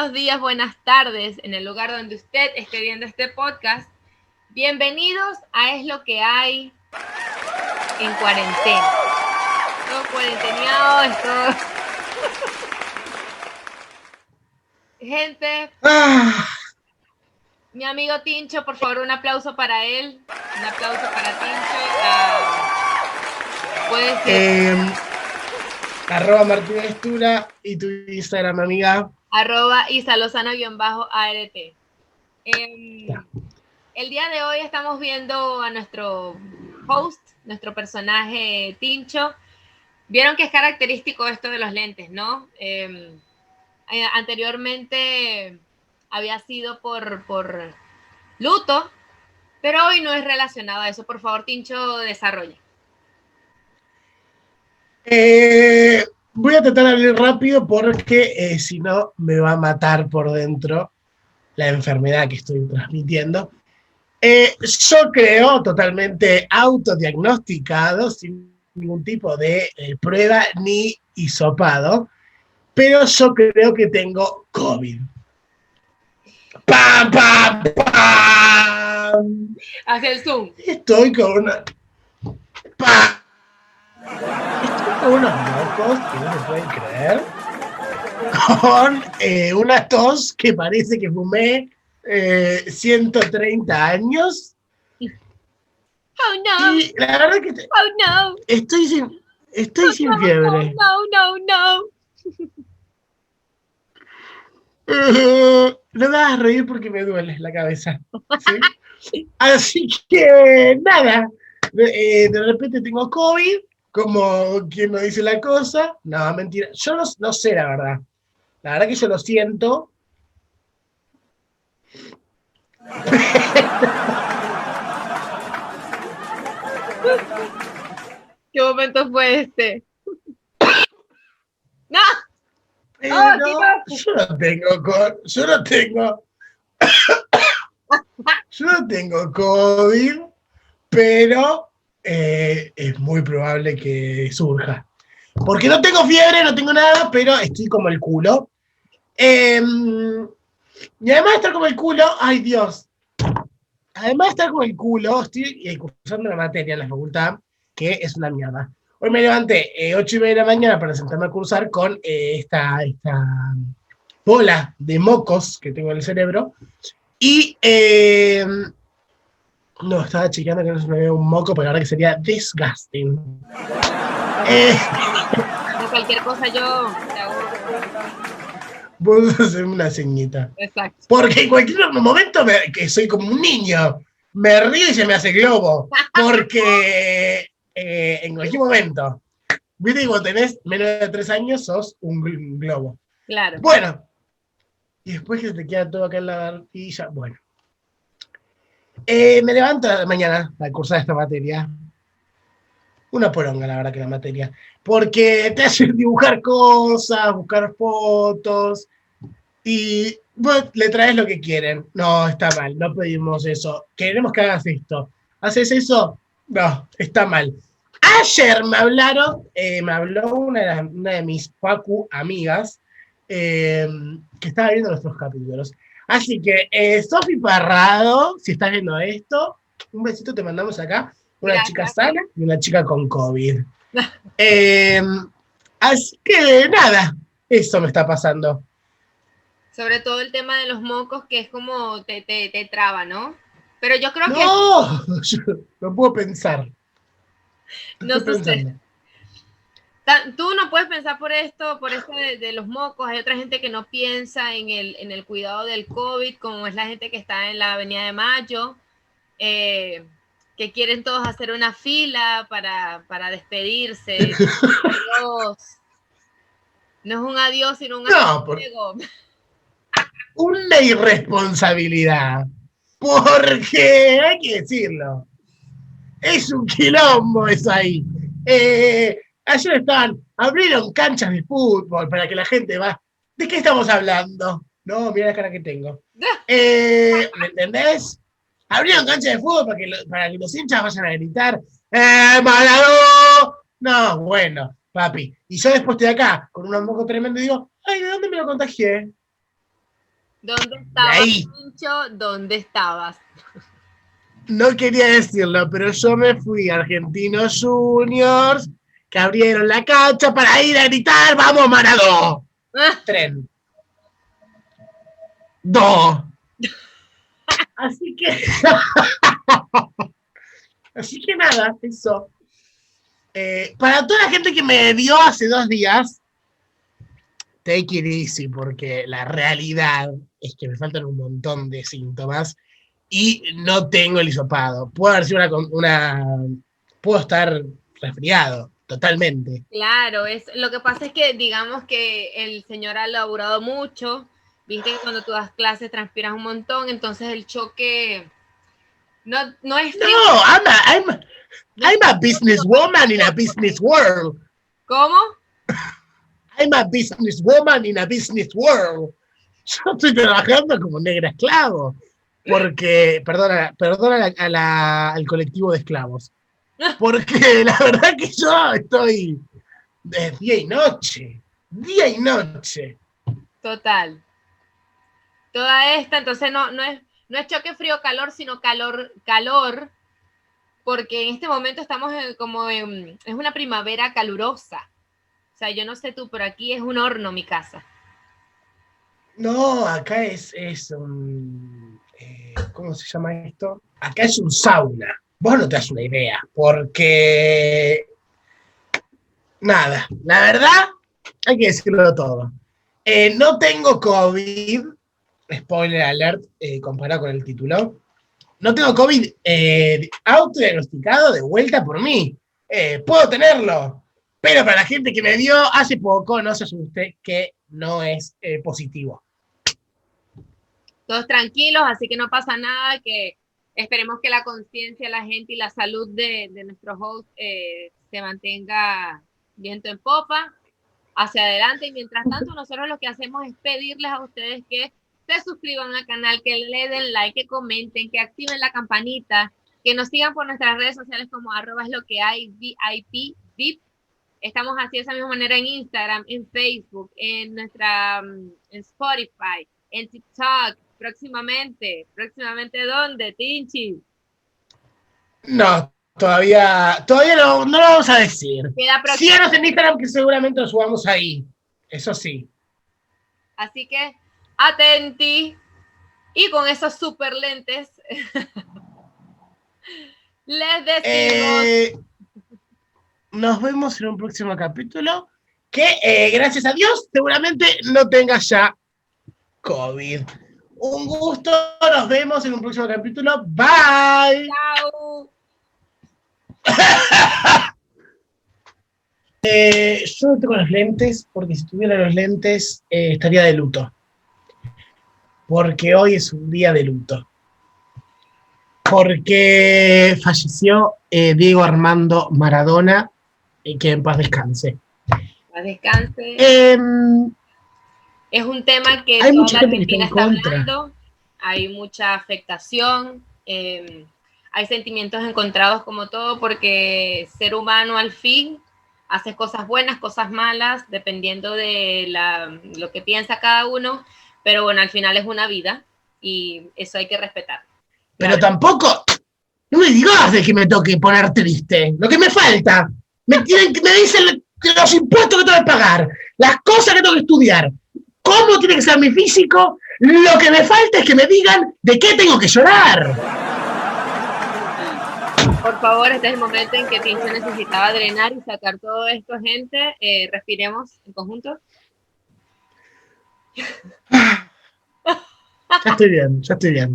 buenos días, buenas tardes en el lugar donde usted esté viendo este podcast. Bienvenidos a Es lo que hay en cuarentena. Todo cuarenteneado, esto. Gente, Ah, mi amigo Tincho, por favor, un aplauso para él. Un aplauso para Tincho. Ah, puede ser eh, arroba Martínez Tura y tu Instagram, amiga. Arroba isalozano-art. Em, Ya. el día de hoy estamos viendo a nuestro host, nuestro personaje Tincho. Vieron que es característico esto de los lentes, ¿no? Em, eh, anteriormente había sido por, por luto, pero hoy no es relacionado a eso. Por favor, Tincho, desarrolla. Eh, voy a tratar de hablar rápido porque eh, si no me va a matar por dentro la enfermedad que estoy transmitiendo. Eh, yo creo totalmente autodiagnosticado, sin ningún tipo de eh, prueba ni hisopado, pero yo creo que tengo COVID. ¡Pam, pam, pam! Hacia el Zoom. Estoy con una. ¡Pa! Estoy con unos mocos que no se pueden creer. Con eh, una tos que parece que fumé eh, 130 años. Oh no, Y la verdad que te- oh no, estoy sin, estoy sin no, fiebre. no, no, no. Eh, no me hagas reír porque me duele la cabeza. ¿sí? Así que nada, de, eh, de repente tengo COVID, como quien no dice la cosa. No, mentira. Yo no, no sé la verdad. La verdad que yo lo siento. ¿Qué momento fue este? ¡No! Pero Oh, yo no tengo co- yo no tengo yo no tengo COVID, pero eh, es muy probable que surja. Porque no tengo fiebre, no tengo nada, pero estoy como el culo. Em, y además de estar como el culo, ay Dios. Además de estar como el culo, estoy eh, cursando una materia en la facultad que es una mierda. Hoy me levanté eh, 8 y media de la mañana para sentarme a cursar con eh, esta, esta bola de mocos que tengo en el cerebro. Y eh, no, estaba chequeando que no se me vea un moco, pero ahora que sería disgusting. Eh, cualquier cosa yo te hago. vos hacer una ceñita. Exacto. Porque en cualquier momento me- que soy como un niño, me río y se me hace globo. Porque eh, en cualquier momento, viste cuando tenés menos de tres años sos un gl- globo. Claro. Bueno, y después que te queda todo acá en la barbilla, bueno. Eh, me levanto mañana a cursar esta materia. Una poronga, la verdad, que la materia. Porque te hacen dibujar cosas, buscar fotos, y vos le traes lo que quieren. No, está mal, no pedimos eso. Queremos que hagas esto. ¿Haces eso? No, está mal. Ayer me hablaron, eh, me habló una de, las- una de mis Pacu amigas, eh, que estaba viendo nuestros capítulos. Así que, eh, Sofi Parrado, si estás viendo esto, un besito te mandamos acá. Una Gracias. chica sana y una chica con COVID. Eh, así que nada, eso me está pasando. Sobre todo el tema de los mocos, que es como te, te, te traba, ¿no? Pero yo creo que No, no puedo pensar. no sucede. Tú no puedes pensar por esto, por esto de, de los mocos. Hay otra gente que no piensa en el, en el cuidado del COVID, como es la gente que está en la Avenida de Mayo, eh, que quieren todos hacer una fila para, para despedirse. Dios. No es un adiós, sino un No, por-. Una irresponsabilidad. Porque hay que decirlo. Es un quilombo eso ahí. Eh, ayer estaban, abrieron canchas de fútbol para que la gente va. ¿De qué estamos hablando? No, mira la cara que tengo. Eh, ¿Me entendés? Abrieron canchas de fútbol para que, lo- para que los hinchas vayan a gritar. ¡Eh, Maradó! No, bueno, papi. Y yo después estoy acá con un moco tremendo y digo, ay, ¿de dónde me lo contagié? ¿Dónde estabas, ahí. Tincho? ¿Dónde estabas? No quería decirlo, pero yo me fui a Argentinos Juniors, que abrieron la cancha para ir a gritar, ¡Vamos, Maradó! Ah, Tren. Do. Así que. Así que nada, eso. Eh, para toda la gente que me vio hace dos días, take it easy, porque la realidad es que me faltan un montón de síntomas y no tengo el hisopado. Puedo haber sido una, una. Puedo estar resfriado, totalmente. Claro, es, lo que pasa es que digamos que el señor ha laburado mucho, viste que cuando tú das clases transpiras un montón, entonces el choque no, no es. No, I'm a, I'm, a- I'm a businesswoman in a business world. ¿Cómo? I'm a businesswoman in a business world. Yo estoy trabajando como negra esclavo. Porque, perdona, perdona a la- a la- al colectivo de esclavos. Porque la verdad que yo estoy de día y noche. Día y noche. Total. Toda esta, entonces no, no es, no es choque frío-calor, sino calor, calor, porque en este momento estamos en- como en, es una primavera calurosa. O sea, yo no sé tú, pero aquí es un horno mi casa. No, acá es, es un. eh, ¿Cómo se llama esto? Acá es un sauna. Vos no te das una idea, porque. Nada, la verdad, hay que decirlo todo. Eh, no tengo COVID, spoiler alert, eh, comparado con el título. No tengo COVID eh, autodiagnosticado de vuelta por mí. Puedo tenerlo, pero para la gente que me dio hace poco, no se asuste que no es positivo. Todos tranquilos, así que no pasa nada, que esperemos que la conciencia la gente y la salud de, de nuestro host eh, se mantenga viento en popa hacia adelante. Y mientras tanto, nosotros lo que hacemos es pedirles a ustedes que se suscriban al canal, que le den like, que comenten, que activen la campanita, que nos sigan por nuestras redes sociales como arroba es lo que hay, VIP, VIP. Estamos así de esa misma manera en Instagram, en Facebook, en nuestra mm, en Spotify, en TikTok, próximamente. ¿Próximamente dónde, Tinchi? No, todavía, todavía no, no lo vamos a decir. Queda próximo. Síganos en Instagram que seguramente lo subamos ahí. Eso sí. Así que atenti. Y con esos super lentes, les decimos. Eh, nos vemos en un próximo capítulo. Que eh, gracias a Dios seguramente no tenga ya COVID. Un gusto, nos vemos en un próximo capítulo. Bye. Chao. Eh, yo no tengo los lentes porque si tuviera los lentes eh, estaría de luto. Porque hoy es un día de luto. Porque falleció eh, Diego Armando Maradona y que en paz descanse. Paz Descanse. Em, Es un tema que Hay toda la Argentina está hablando. Hay mucha afectación. eh, hay sentimientos encontrados como todo, porque ser humano al fin hace cosas buenas, cosas malas, dependiendo de la- lo que piensa cada uno. Pero bueno, al final es una vida y eso hay que respetar. pero tampoco, no me digas de que me toque poner triste. Lo que me falta, me, tienen, me dicen los impuestos que tengo que pagar, las cosas que tengo que estudiar, cómo tiene que ser mi físico. Lo que me falta es que me digan de qué tengo que llorar. Por favor, este es el momento en que Tincho necesitaba drenar y sacar todo esto, gente. Eh, respiremos en conjunto. Ya estoy bien, ya estoy bien.